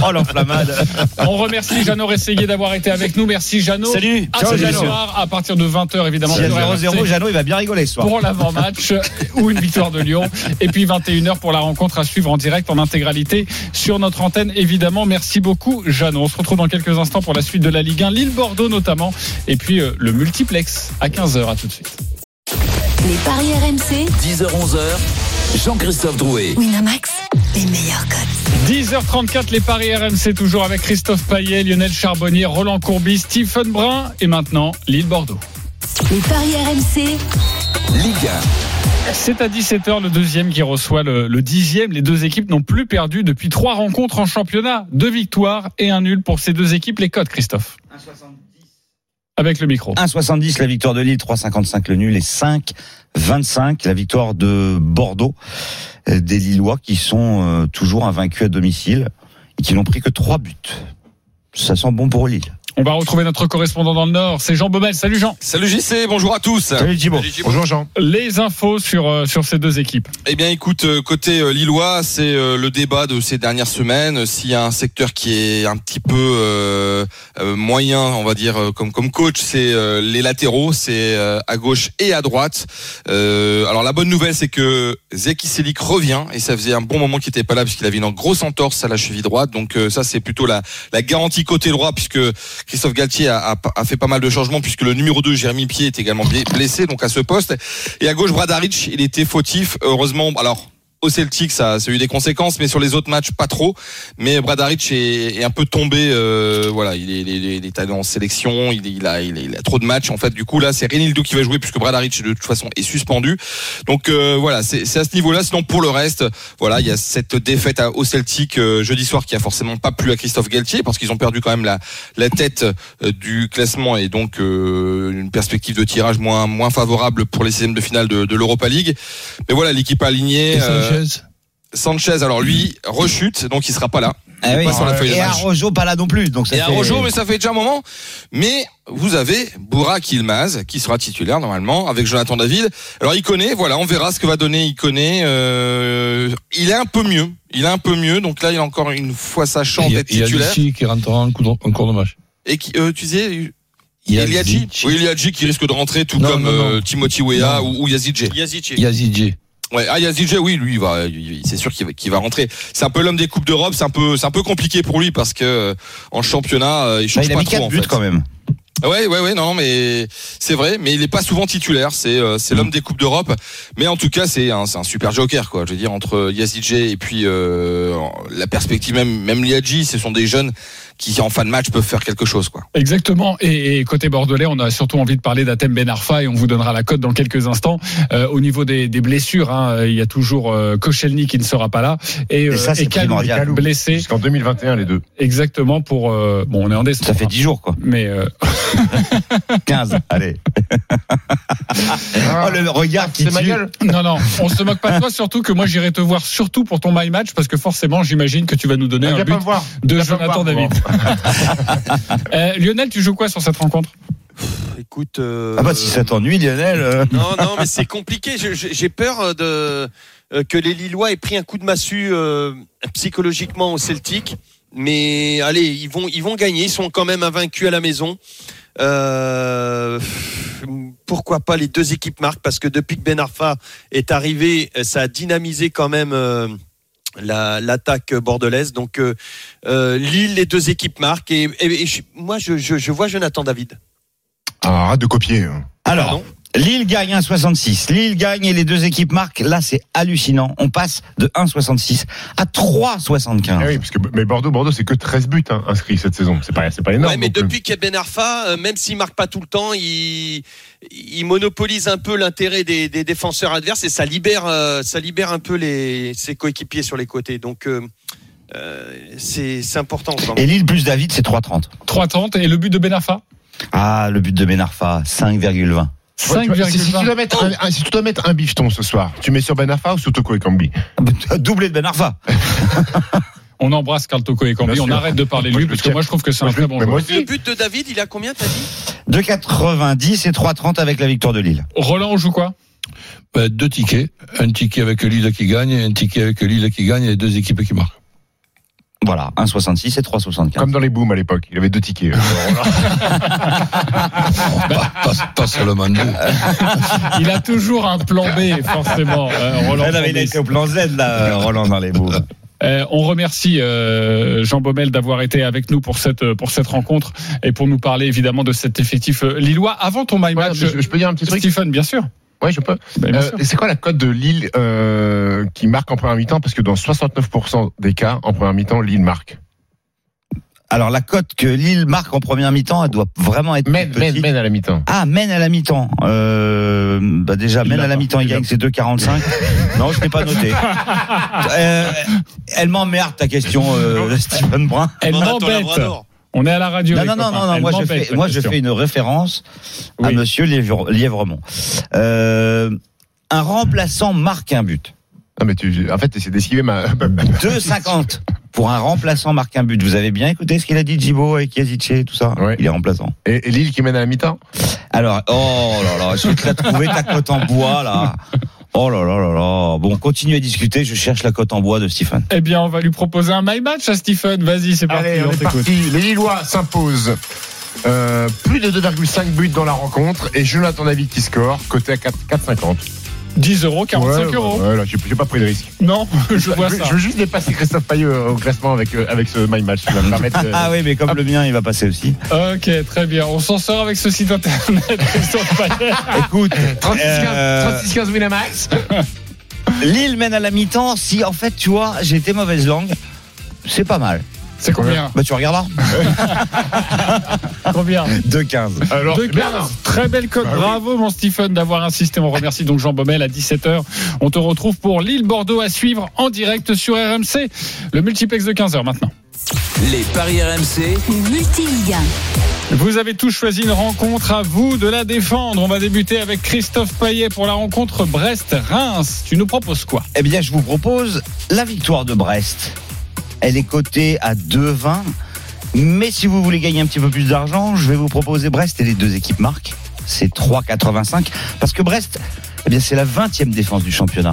Oh, l'enflammade. On remercie Jeannot Rességuier d'avoir été avec nous. Merci Jeannot. Salut. À Ciao, Jeannot. soir, à partir de 20h, évidemment. S'il y a sur 0-0, RMC. Jeannot, il va bien rigoler ce soir. pour l'avant-match ou une victoire de Lyon. Et puis 21h pour la rencontre à suivre en direct en intégralité sur notre antenne. Évidemment, merci beaucoup, Jeannot. On se retrouve dans quelques instants pour la suite de la Ligue 1, Lille-Bordeaux notamment. Et puis euh, le multiplex à 15h. À tout de suite. Les paris RMC, 10h-11h, Jean-Christophe Drouet. Winamax, les meilleurs codes. 10h34, les paris RMC toujours avec Christophe Payet, Lionel Charbonnier, Roland Courbis, Stephen Brun et maintenant Lille-Bordeaux. Les paris RMC, Ligue C'est à 17h le deuxième qui reçoit le, le dixième. Les deux équipes n'ont plus perdu depuis trois rencontres en championnat. Deux victoires et un nul pour ces deux équipes. Les codes, Christophe. Avec le micro. 1,70 la victoire de Lille, 3,55 le nul et 5,25 la victoire de Bordeaux. Euh, Des Lillois qui sont euh, toujours invaincus à domicile et qui n'ont pris que 3 buts. Ça sent bon pour Lille. On va retrouver notre correspondant dans le Nord. C'est Jean Baumel. Salut Jean. Salut JC, bonjour à tous. Salut. Bonjour Jean. Les infos sur, euh, sur ces deux équipes. Eh bien, écoute, euh, côté euh, Lillois, c'est euh, le débat de ces dernières semaines. S'il y a un secteur qui est un petit peu euh, euh, moyen, on va dire, comme comme coach, c'est euh, les latéraux, c'est euh, à gauche et à droite. Euh, alors la bonne nouvelle, c'est que Zeki Selik revient et ça faisait un bon moment qu'il n'était pas là puisqu'il avait une grosse entorse à la cheville droite. Donc euh, ça, c'est plutôt la la garantie côté droit puisque Christophe Galtier a, fait pas mal de changements puisque le numéro 2, Jérémy Pied, est également blessé donc à ce poste. Et à gauche, Bradaric, il était fautif. Heureusement, alors au Celtic, ça, ça a eu des conséquences, mais sur les autres matchs, pas trop. Mais Bradaric est, est un peu tombé. euh, voilà, il est, il est, il est allé en sélection, il, est- il a, il, a trop de matchs. En fait, du coup, là, c'est Renildo qui va jouer puisque Bradaric de toute façon est suspendu. Donc euh, voilà, c'est c'est à ce niveau-là. Sinon, pour le reste, voilà, il y a cette défaite à- au Celtic euh, jeudi soir qui a forcément pas plu à Christophe Galtier parce qu'ils ont perdu quand même la, la tête euh, du classement et donc euh, une perspective de tirage moins moins favorable pour les sixièmes de finale de, de l'Europa League. Mais voilà, l'équipe alignée. Sanchez Sanchez, alors lui, rechute, donc il sera pas là. Ah oui. pas sur la feuille de Et. Arrojo pas là non plus. Donc ça Et fait- Arrojo, mais ça fait déjà un moment. Mais vous avez Bourak Ilmaz, qui sera titulaire normalement, avec Jonathan David. Alors il connaît, voilà, on verra ce que va donner il connaît. Euh, il est un peu mieux. Il est un peu mieux, donc là il a encore une fois sa chance d'être il y a titulaire. Qui rentrera en, coup de- en cours de match. Et qui, euh, tu disais, Il y a Iliadji. Oui, Iliadji qui risque de rentrer, tout Non, comme non, non. euh, Timothy Weah ou, ou Yazidje. Yazidje. Ouais, ah, Yazidje, oui, lui, il va, il- c'est sûr qu'il va, va rentrer. C'est un peu l'homme des coupes d'Europe. C'est un peu, c'est un peu compliqué pour lui parce que euh, en championnat, euh, il Bah, change il a pas mis trop 4 en buts fait. quand même. Ouais, ouais, ouais, non, mais c'est vrai, mais il est pas souvent titulaire. C'est, euh, c'est l'homme des coupes d'Europe. Mais en tout cas, c'est un, c'est un super joker, quoi. Je veux dire, entre Yazidje et puis euh, la perspective même, même Liadji, ce sont des jeunes qui en fin de match peuvent faire quelque chose, quoi. Exactement. Et, et côté bordelais, on a surtout envie de parler d'Atem Ben Arfa et on vous donnera la cote dans quelques instants. Euh, au niveau des, des blessures, hein, il y a toujours euh, Koscielny qui ne sera pas là et, Et ça, c'est Kalou primordial. Kalou blessé. Jusqu'en 2021, les deux. Exactement pour euh, bon, on est en décembre. Ça fait 10 jours, quoi. Mais euh, 15, allez. oh, le regard qui C'est ma tue. non, non, on se moque pas de toi. Surtout que moi, j'irai te voir surtout pour ton my match parce que forcément, j'imagine que tu vas nous donner un Viens but voir. de Jonathan David. Euh, Lionel, tu joues quoi sur cette rencontre? Écoute. euh, Ah bah si ça t'ennuie, Lionel. euh. Non, non, mais c'est compliqué. J'ai peur de euh, que les Lillois aient pris un coup de massue euh, psychologiquement au Celtic. Mais allez, ils vont, ils vont gagner. Ils sont quand même invaincus à la maison. Euh, pourquoi pas les deux équipes marquent Parce que depuis que Ben Arfa est arrivé, ça a dynamisé quand même. La- l'attaque bordelaise donc euh, euh, Lille les deux équipes marquent et, et- et je- moi je, je, je vois Jonathan David Ah, arrête de copier. hein. Alors, Pardon Lille gagne 1,66. Lille gagne et les deux équipes marquent. Là, c'est hallucinant. On passe de 1,66 à 3,75. Ah oui, parce que mais Bordeaux, Bordeaux, c'est que 13 buts hein, inscrits cette saison. C'est pas, c'est pas énorme. Ouais, mais plus. depuis qu'il y a Ben Arfa, euh, même s'il marque pas tout le temps, il, il monopolise un peu l'intérêt des, des défenseurs adverses et ça libère, euh, ça libère un peu les, ses coéquipiers sur les côtés. Donc euh, euh, c'est c'est important. quand même. Et Lille plus David, c'est 3,30. 3,30 et le but de Ben Arfa? Ah, le but de Ben Arfa, 5,20. Tu vois, tu vois, si, si tu dois 5,20. mettre un, un- si tu dois mettre un bifton ce soir, tu mets sur Ben Arfa ou sur Toko et Kambi Doublé de Ben Arfa. On embrasse Carl Toko et Cambi. On sûr. arrêt de parler de lui parce que moi je trouve que c'est un très le- bon joueur. Le but de David, il a combien t'as dit? 2,90 et 3,30 avec la victoire de Lille. Roland, on joue quoi? Ben, deux tickets. Un ticket avec Lille qui gagne et un ticket avec Lille qui gagne et les deux équipes qui marquent. Voilà, 1,66 et 3,75. Comme dans les booms à l'époque. Il avait deux tickets. Pas, pas- pas seulement deux. Il a toujours un plan B, forcément. euh, Roland. Il a été au plan Z, là, euh, Roland, dans les bouts. Euh, on remercie euh, Jean Baumel d'avoir été avec nous pour cette pour cette rencontre et pour nous parler évidemment de cet effectif euh, lillois. Avant ton my Ouais, match, je, je peux dire un petit truc Stephen, bien sûr. Ouais, je peux. Ben, bien Euh, c'est quoi la cote de Lille euh, qui marque en première mi-temps? Parce que dans 69% des cas, en première mi-temps, Lille marque. Alors, la cote que Lille marque en première mi-temps, elle doit vraiment être Mène, mène, mène à la mi-temps. Ah, mène à la mi-temps. Euh, bah déjà, mène à la mi-temps, il gagne, c'est 2,45. non, je l'ai pas noté. Euh, elle m'emmerde ta question, euh, Stephen Brun. Elle m'embête. On est à la radio. Non, non, non, non, non, moi je fais, ta moi je question. fais une référence à Oui. Monsieur Lièvre- Lièvremont. Euh, un remplaçant marque un but. Non, mais tu, en fait, c'est d'esquiver ma. 2,50 pour un remplaçant marque un but. Vous avez bien écouté ce qu'il a dit Djibo et tout ça Ouais. Il est remplaçant. Et, et Lille qui mène à la mi-temps? Alors, oh là là, je vais te la trouver ta cote en bois là. Oh là là là là. Bon, continue à discuter, je cherche la cote en bois de Stephen. Eh bien, on va lui proposer un my match à Stephen. Vas-y, c'est parti. Allez, on on est t'écoute. parti. Les Lillois s'imposent. Euh, plus de 2,5 buts dans la rencontre et Jonathan David qui score, côté à 4 4,50. 10 euros, 45 Ouais, euros. Ouais, là, j'ai pas pris de risque. Non, je vois je, ça. je veux juste dépasser Christophe Payeux au classement avec, euh, avec ce My Match. Ça va me permettre. euh, Ah oui, mais comme le mien, il va passer aussi. Ok, très bien. On s'en sort avec ce site internet. Christophe Payet. Écoute, 36-15 euh, 36-15 Winamax. Lille mène à la mi-temps. Si en fait, tu vois, j'ai été mauvaise langue, c'est pas mal. C'est combien Bah tu regarderas. Combien 2,15. Alors. 15. Très belle cote. Bah oui. Bravo, mon Stephen, d'avoir insisté. On remercie donc Jean Baumel à 17h. On te retrouve pour Lille-Bordeaux à suivre en direct sur RMC. Le multiplex de 15h maintenant. Les paris RMC, Multiligue 1. Vous avez tous choisi une rencontre à vous de la défendre. On va débuter avec Christophe Payet pour la rencontre Brest-Reims. Tu nous proposes quoi? Eh bien, je vous propose la victoire de Brest. Elle est cotée à 2,20. Mais si vous voulez gagner un petit peu plus d'argent, je vais vous proposer Brest et les deux équipes marquent. C'est 3,85. Parce que Brest, eh bien, c'est la 20e défense du championnat.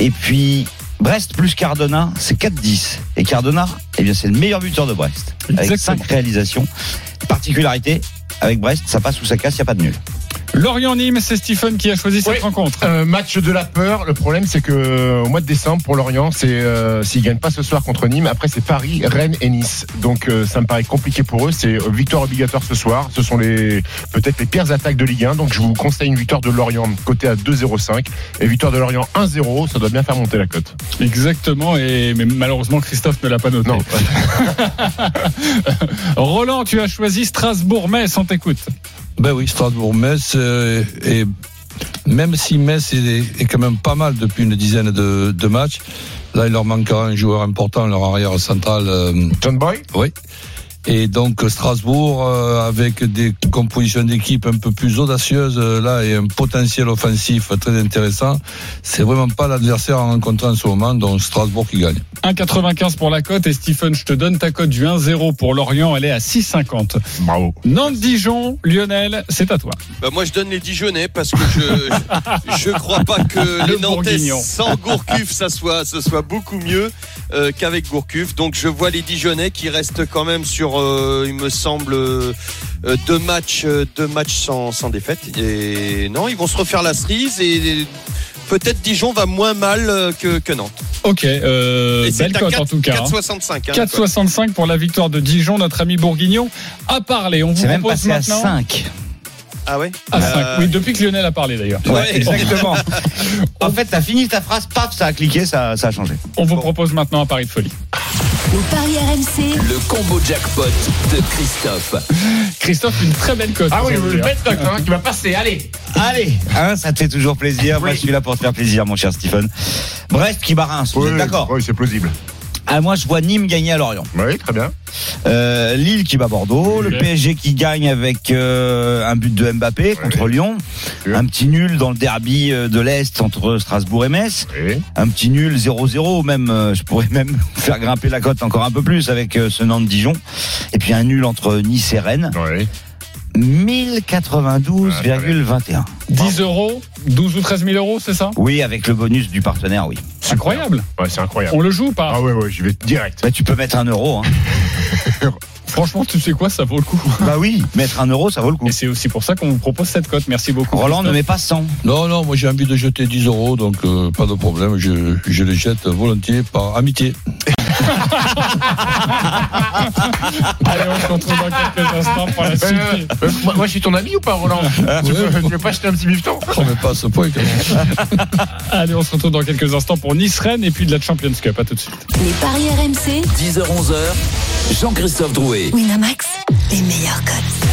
Et puis, Brest plus Cardona, c'est 4,10. Et Cardona, eh bien, c'est le meilleur buteur de Brest. Avec Exactement. 5 réalisations. Particularité, avec Brest, ça passe ou ça casse, il n'y a pas de nul. Lorient-Nîmes, c'est Stephen qui a choisi cette Oui. rencontre. Euh, match de la peur. Le problème, c'est que euh, au mois de décembre, pour Lorient, c'est euh, s'ils gagnent pas ce soir contre Nîmes, après c'est Paris, Rennes et Nice. Donc euh, ça me paraît compliqué pour eux. C'est victoire obligatoire ce soir. Ce sont les peut-être les pires attaques de Ligue 1. Donc je vous conseille une victoire de Lorient côté à 2,05 et victoire de Lorient 1-0. Ça doit bien faire monter la cote. Exactement, et mais malheureusement Christophe ne l'a pas noté. Non. Roland, tu as choisi Strasbourg-Metz, on t'écoute. Ben oui, Strasbourg-Metz. euh, et même si Metz est, est quand même pas mal depuis une dizaine de, de matchs, là, il leur manquera un joueur important, leur arrière central. euh, John Boy? oui. Et donc Strasbourg, euh, avec des compositions d'équipe un peu plus audacieuses, euh, là, et un potentiel offensif très intéressant, c'est vraiment pas l'adversaire à rencontrer en ce moment, donc Strasbourg qui gagne. 1,95 pour la cote, et Stephen, je te donne ta cote du 1-0 pour Lorient, elle est à 6,50. Bravo. Nantes-Dijon, Lionel, c'est à toi. Bah moi je donne les Dijonais parce que je je crois pas que Le les Nantais Bourguignon. sans Gourcuff ça soit ce soit beaucoup mieux euh, qu'avec Gourcuff. Donc je vois les Dijonais qui restent quand même sur euh, il me semble euh, deux matchs euh, deux matchs sans sans défaite et non ils vont se refaire la cerise et peut-être Dijon va moins mal que que Nantes. Ok, euh, belle cote 4 en tout cas. hein. 4,65. hein, la cote. 4,65 pour la victoire de Dijon, notre ami Bourguignon a parlé. On vous C'est même propose passé à maintenant 5. Ah ouais? à 5. Euh, Oui, depuis que Lionel a parlé d'ailleurs. Ouais, exactement. en fait, t'as fini ta phrase, paf, ça a cliqué, ça, ça a changé. On vous propose maintenant un pari de folie. Le Paris RMC, Le combo jackpot de Christophe. Christophe, une très belle cote. Ah oui, faut vous le dire. bête cote, hein, qui va passer. Allez. Allez, hein, ça te fait toujours plaisir. Moi, je suis là pour te faire plaisir, mon cher Stephen. Brest qui bat Reims, vous êtes d'accord Oui, c'est plausible. Ah, Moi, je vois Nîmes gagner à Lorient. Oui, très bien. Euh, Lille qui bat Bordeaux, le PSG qui gagne avec euh, un but de Mbappé contre Lyon, un petit nul dans le derby euh, de l'Est entre Strasbourg et Metz, Oui. un petit nul 0-0, même euh, je pourrais même faire grimper la cote encore un peu plus avec ce Nantes-Dijon, et puis un nul entre Nice et Rennes, Oui. 1092,21. 10 euros, 12 ou 13 000 euros, c'est ça? Oui, avec le bonus du partenaire, oui. C'est incroyable. Ouais, c'est incroyable. On le joue ou pas Ah ouais, ouais, j'y vais direct. Bah, tu peux mettre un euro. Hein. Franchement, tu sais quoi, ça vaut le coup. bah oui, mettre un euro, ça vaut le coup. Et c'est aussi pour ça qu'on vous propose cette cote. Merci beaucoup. Roland ne met pas 100. Non, non, moi j'ai envie de jeter 10 euros, donc euh, pas de problème, je, je les jette volontiers par amitié. Allez, on se retrouve dans quelques instants pour la Euh, suite. euh, moi, moi, je suis ton ami ou pas, Roland tu, veux, tu veux pas acheter un petit bifton On met pas à ce point quand même. Allez, on se retrouve dans quelques instants pour Nice-Rennes et puis de la Champions Cup. À tout de suite. les paris RMC, 10h-11h, Jean-Christophe Drouet. Winamax, les meilleurs cotes.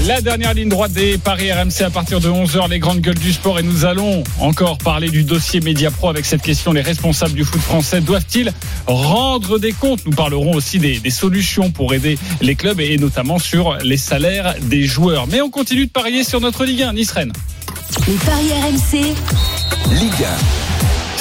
La dernière ligne droite des Paris RMC à partir de 11h, les grandes gueules du sport. Et nous allons encore parler du dossier Média Pro avec cette question. Les responsables du foot français doivent-ils rendre des comptes? Nous parlerons aussi des, des solutions pour aider les clubs et notamment sur les salaires des joueurs. Mais on continue de parier sur notre Ligue 1, Nice-Rennes. Les paris RMC, Ligue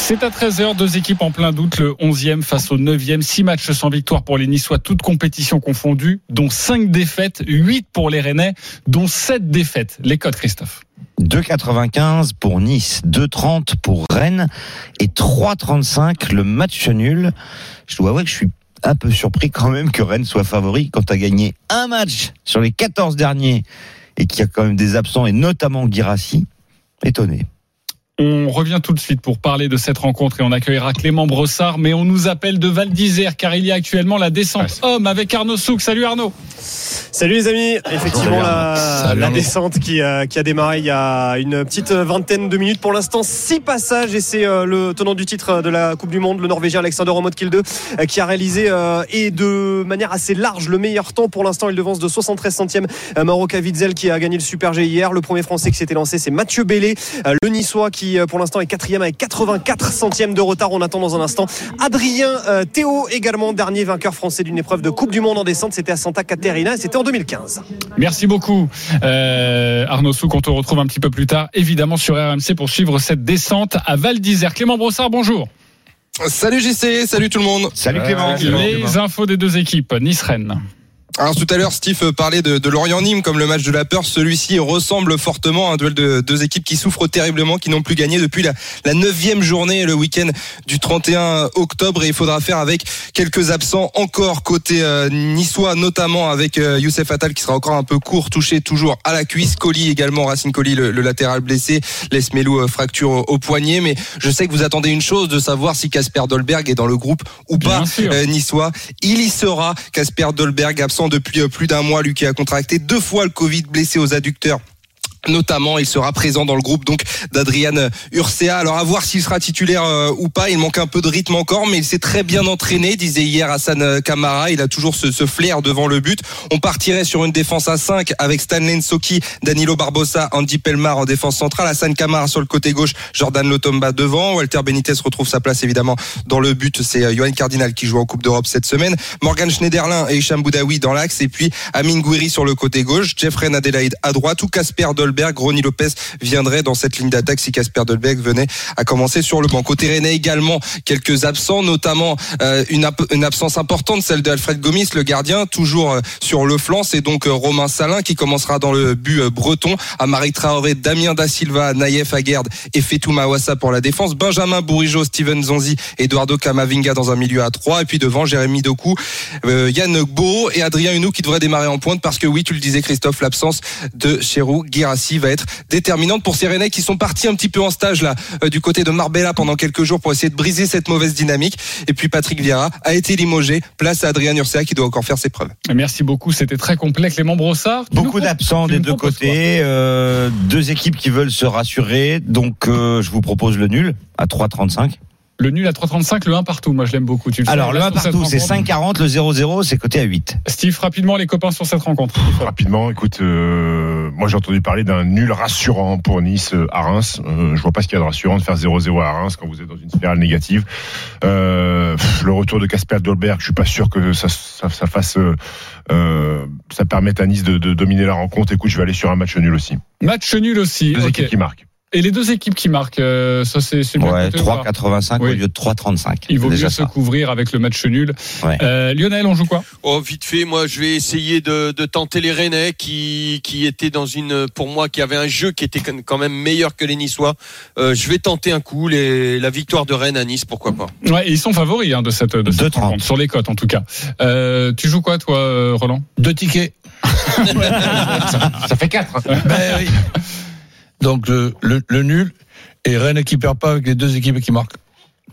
C'est à 13h, deux équipes en plein doute, le 11e face au 9e, 6 matchs sans victoire pour les Niçois, toutes compétitions confondues, dont 5 défaites, 8 pour les Rennais, dont 7 défaites. Les codes, Christophe. 2,95 pour Nice, 2,30 pour Rennes et 3,35 le match nul. Je dois avouer que je suis un peu surpris quand même que Rennes soit favori quand tu gagné un match sur les 14 derniers et qu'il y a quand même des absents et notamment Girassi. Étonné. On revient tout de suite pour parler de cette rencontre et on accueillera Clément Brossard, mais on nous appelle de Val d'Isère car il y a actuellement la descente homme avec Arnaud Souk. Salut Arnaud. Salut les amis, effectivement Bonjour, la, Salut, la Arnaud. descente qui, euh, qui a démarré il y a une petite vingtaine de minutes pour l'instant, six passages et c'est euh, le tenant du titre de la Coupe du Monde, le Norvégien Alexander Omodkild 2 euh, qui a réalisé euh, et de manière assez large le meilleur temps pour l'instant, il devance de 73 centièmes euh, Maroka Witzel qui a gagné le Super G hier, le premier français qui s'était lancé c'est Mathieu Bellé, euh, le niçois qui euh, pour l'instant est quatrième avec 84 centièmes de retard, on attend dans un instant Adrien euh, Théo également dernier vainqueur français d'une épreuve de Coupe du Monde en descente, c'était à Santa Caterina et c'était en 2015. Merci beaucoup euh, Arnaud Souk. On te retrouve un petit peu plus tard, évidemment sur RMC pour suivre cette descente à Val d'Isère. Clément Brossard, bonjour. Salut JC, salut tout le monde. Salut. Clément. Les infos des deux équipes, Nice-Rennes. Alors tout à l'heure, Steve parlait de, de Lorient-Nîmes comme le match de la peur. Celui-ci ressemble fortement à un duel de deux équipes qui souffrent terriblement, qui n'ont plus gagné depuis la, la neuvième journée, le week-end du 31 octobre. Et il faudra faire avec quelques absents encore côté euh, niçois, notamment avec euh, Youssef Attal qui sera encore un peu court, touché toujours à la cuisse. Colli également, Racine Colli, le, le latéral blessé. Les Melou euh, fracture au, au poignet. Mais je sais que vous attendez une chose, de savoir si Casper Dolberg est dans le groupe ou pas Bien euh, niçois. Il y sera. Casper Dolberg absent depuis euh, plus d'un mois, lui qui a contracté deux fois le Covid, blessé aux adducteurs. Notamment, il sera présent dans le groupe donc d'Adrian Urcea. Alors à voir s'il sera titulaire euh, ou pas. Il manque un peu de rythme encore, mais il s'est très bien entraîné, disait hier Hassan euh, Kamara. Il a toujours ce, flair devant le but. On partirait sur une défense à 5 avec Stanley Nsoki, Danilo Barbosa, Andy Pelmar en défense centrale, Hassan Kamara sur le côté gauche, Jordan Lotomba devant. Walter Benitez retrouve sa place évidemment dans le but. C'est euh, Johan Cardinal qui joue en Coupe d'Europe cette semaine. Morgan Schneiderlin et Hicham Boudaoui dans l'axe et puis Amin Gouiri sur le côté gauche, Jeffrey Adelaide à droite ou Casper Dolberg, Ronny Lopez viendrait dans cette ligne d'attaque si Casper Dolberg venait à commencer sur le banc. Côté Rennais également quelques absents, notamment euh, une, absence importante, celle d'Alfred Gomis, le gardien, toujours euh, sur le flanc. C'est donc euh, Romain Salin qui commencera dans le but breton. Amari Traoré, Damien Da Silva, Naïef Aguerd et Fetou Mawassa pour la défense. Benjamin Bourigeau, Steven Zonzi, Eduardo Camavinga dans un milieu à 3 et puis devant Jérémy Doku, Yann Bo et Adrien Hunou qui devraient démarrer en pointe parce que oui, tu le disais Christophe, l'absence de Cherou Girassi va être déterminante pour ces Rennais qui sont partis un petit peu en stage là euh, du côté de Marbella pendant quelques jours pour essayer de briser cette mauvaise dynamique. Et puis Patrick Vieira a été limogé, place à Adrien Urcea qui doit encore faire ses preuves. Merci beaucoup, c'était très complet. Clément Brossard. Beaucoup d'absents des deux côtés, euh, deux équipes qui veulent se rassurer. Donc euh, je vous propose le nul à 3,35. Le nul à 3,35, le 1 partout. Moi, je l'aime beaucoup. Tu le sais, Alors le là, 1 sur cette partout c'est rencontre. 5,40, le 0,0 c'est coté à 8. Steve, rapidement, les copains sur cette rencontre. Rapidement, écoute, euh, moi j'ai entendu parler d'un nul rassurant pour Nice euh, à Reims. Euh, je vois pas ce qu'il y a de rassurant de faire 0-0 à Reims quand vous êtes dans une spirale négative. Euh, le retour de Casper Dolberg, je suis pas sûr que ça, ça, ça fasse, ça permette à Nice de, de dominer la rencontre. Écoute, je vais aller sur un match nul aussi. Match nul aussi. Deux ok. équipes qui marquent. Et les deux équipes qui marquent, euh, ça c'est bien Ouais, coté ou pas 3,85 Oui. au lieu de 3,35. Il vaut mieux déjà se ça. couvrir avec le match nul. Ouais. Euh, Lionel, on joue quoi? Oh, vite fait, moi, je vais essayer de, de tenter les Rennais qui, qui étaient dans une, pour moi, qui avait un jeu qui était quand même meilleur que les Niçois. Euh, je vais tenter un coup, les, la victoire de Rennes à Nice, pourquoi pas. Ouais, et ils sont favoris hein, de cette, de cette 2,30. rencontre, sur les cotes en tout cas. Euh, tu joues quoi toi, Roland? Deux tickets. Ça fait 4. Ben oui. Donc le, nul et Rennes qui perd pas avec les deux équipes qui marquent.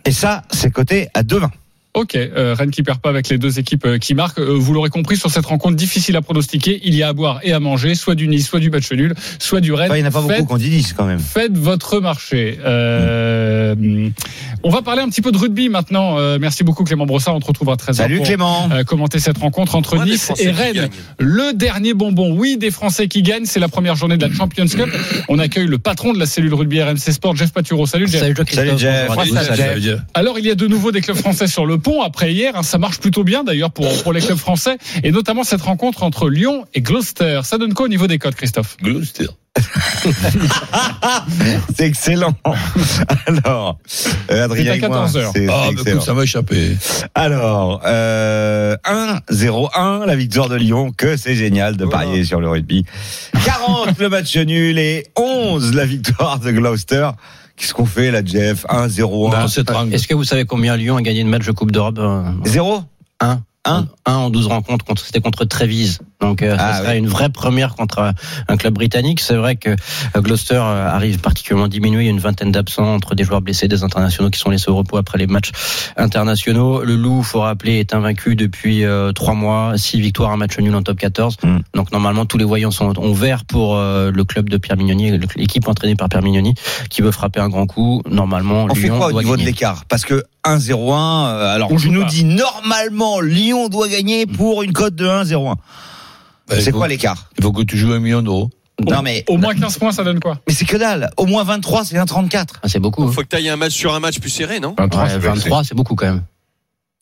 Et ça c'est coté à 2,20. Ok, euh, Rennes qui perd pas avec les deux équipes euh, qui marquent. Euh, vous l'aurez compris, sur cette rencontre difficile à pronostiquer, il y a à boire et à manger, soit du Nice, soit du match nul, soit du Rennes. Enfin, il n'y en a pas Faites- beaucoup qu'on dit 10 quand même. Faites votre marché. Euh, On va parler un petit peu de rugby maintenant. Euh, merci beaucoup Clément Brossard. On te retrouvera très Salut Clément. commenter cette rencontre entre Ouais, Nice et Rennes. Le dernier bonbon, oui, des Français qui gagnent. C'est la première journée de la Champions Cup. On accueille le patron de la cellule rugby RMC Sport, Jeff Paturo. Salut Jeff. Salut, Christophe. Salut, Jeff. À. Salut, dire- Alors, il y a de nouveau des clubs français sur le après hier. hein, ça marche plutôt bien d'ailleurs pour, pour les clubs français et notamment cette rencontre entre Lyon et Gloucester. Ça donne quoi au niveau des codes, Christophe? Gloucester. C'est excellent. Alors, euh, Adrien C'est à et moi, 14 heures. c'est- c'est excellent. écoute, ça m'a échappé. Alors, euh, 1-0-1, la victoire de Lyon, que c'est génial de parier sur le rugby. 40 le match nul et 11 la victoire de Gloucester. Qu'est-ce qu'on fait là, Jeff 1-0-1. Dans cette rangue. Est-ce que vous savez combien Lyon a gagné de matchs de Coupe d'Europe euh, 0 Un? Un? Un en 12 rencontres, contre, c'était contre Trévise. Donc euh, Ah, ça serait oui. une vraie première contre un, un club britannique. C'est vrai que euh, Gloucester euh, arrive particulièrement diminué. Il y a une vingtaine d'absents entre des joueurs blessés, des internationaux qui sont laissés au repos après les matchs internationaux. Le Loup, faut rappeler, est invaincu depuis euh, trois mois, six victoires, un match nul en top 14. Mm. Donc normalement tous les voyants sont en vert pour euh, le club de Pierre Mignoni, l'équipe entraînée par Pierre Mignoni, qui veut frapper un grand coup. Normalement, On fait Lyon quoi au doit niveau de l'écart? Parce que 1-0-1, euh, alors On tu joue nous pas. dis normalement Lyon doit gagner pour une cote de 1-0-1. Ben, C'est il quoi l'écart Il faut que tu joues un million d'euros. Non mais Au moins 15 points, ça donne quoi mais c'est que dalle. Au moins 23, c'est 1,34. Ah, c'est beaucoup. hein. Faut que tu ailles un match sur un match plus serré, non 23, Ouais, ça fait- 23, c'est beaucoup quand même.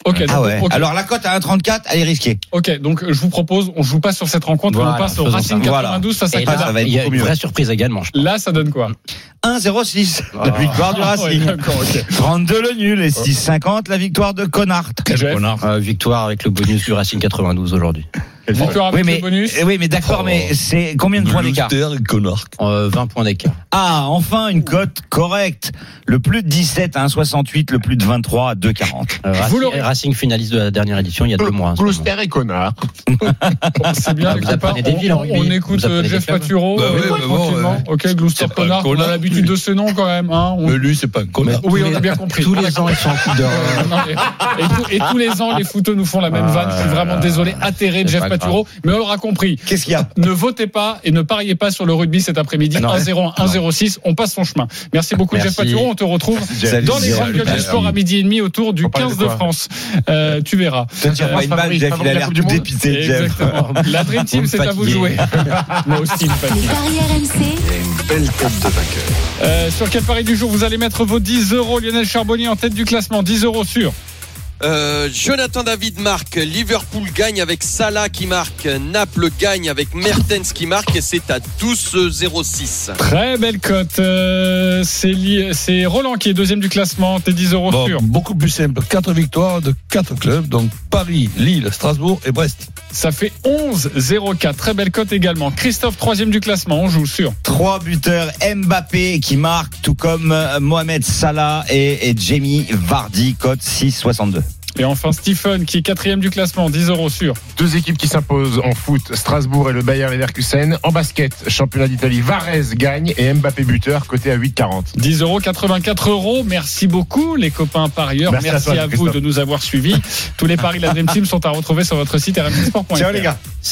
Ok, Ah donc, ouais. Alors la cote à 1,34, elle est risquée. Ok, donc je vous propose, on joue pas sur cette rencontre, Voilà, on passe au Racing ça. 92 face à Canada. ça va être il y a une mieux. vraie surprise également. je pense. Là, ça donne quoi 1-0-6, la Ah. victoire du Ouais, Racing. d'accord, ok. 32 le nul et 6,50 la victoire de Connard. Euh, victoire avec le bonus du Racing 92 aujourd'hui. Victoire Oui mais, le bonus. eh oui, mais d'accord, mais c'est combien de points d'écart Gloucester et Connard. Euh, 20 points d'écart. Ah, enfin une cote correcte. Le plus de 17 à 1,68, le plus de 23 à 2,40. Euh, Vous Racing, Racing finaliste de la dernière édition il y a deux mois. en ce moment. Gloucester et connard. C'est bien, Vous les copains. apprenez des villes en On, on écoute Vous euh, Jeff. Paturo. Bah euh, oui, bon, ouais. Ok, pas Connard. On a l'habitude de ce nom quand même. Hein. On- Mais lui, c'est pas un connard. Oui, on a bien compris. Tous Ah, les ans, ils sont en. Euh, non, et, tous- les ans, les footeux nous font la même Ah, vanne. Je suis vraiment désolé, atterré de Jeff pas Paturo. Mais on l'aura compris. Qu'est-ce qu'il y a Ne votez pas et ne pariez pas sur le rugby cet après-midi. Non. 1-0, 1-0-6. On passe son chemin. Merci beaucoup, Merci. Jeff Paturo. On te retrouve Salut, dans les grandes gueules du sport à midi et demi autour du On parle de 15 de France. Euh, tu verras. Tire pas une balle, favori, Jeff, il favori a de la l'air Coupe du tout Monde. dépité, Jeff. Exactement. La Dream Team, c'est à vous de jouer. Moi aussi, paris RMC. Belle tête de vainqueur. Euh, sur quel pari du jour vous allez mettre vos 10 euros Lionel Charbonnier en tête du classement? 10 euros sur Euh, Jonathan David marque, Liverpool gagne avec Salah qui marque, Naples gagne avec Mertens qui marque et c'est à 12,06. Très belle cote. Euh, c'est li- c'est Roland qui est deuxième du classement. T'es 10 euros Bon, sur. beaucoup plus simple. Quatre victoires de quatre clubs, donc Paris, Lille, Strasbourg et Brest. Ça fait 11,04. Très belle cote également. Christophe, troisième du classement. On joue sur. Trois buteurs Mbappé qui marque, tout comme euh, Mohamed Salah et, et Jamie Vardy, cote 6,62. Et enfin Stephen qui est quatrième du classement. 10 euros sur. Deux équipes qui s'imposent en foot, Strasbourg et le Bayer Leverkusen. En basket, championnat d'Italie, Varese gagne et Mbappé buteur, côté à 8,40. 10 euros, 84 euros. Merci beaucoup, les copains parieurs. Merci Merci, à toi, à, vous de nous avoir suivis. Tous les paris de la Dream Team sont à retrouver sur votre site rmsport.fr. Ciao les gars.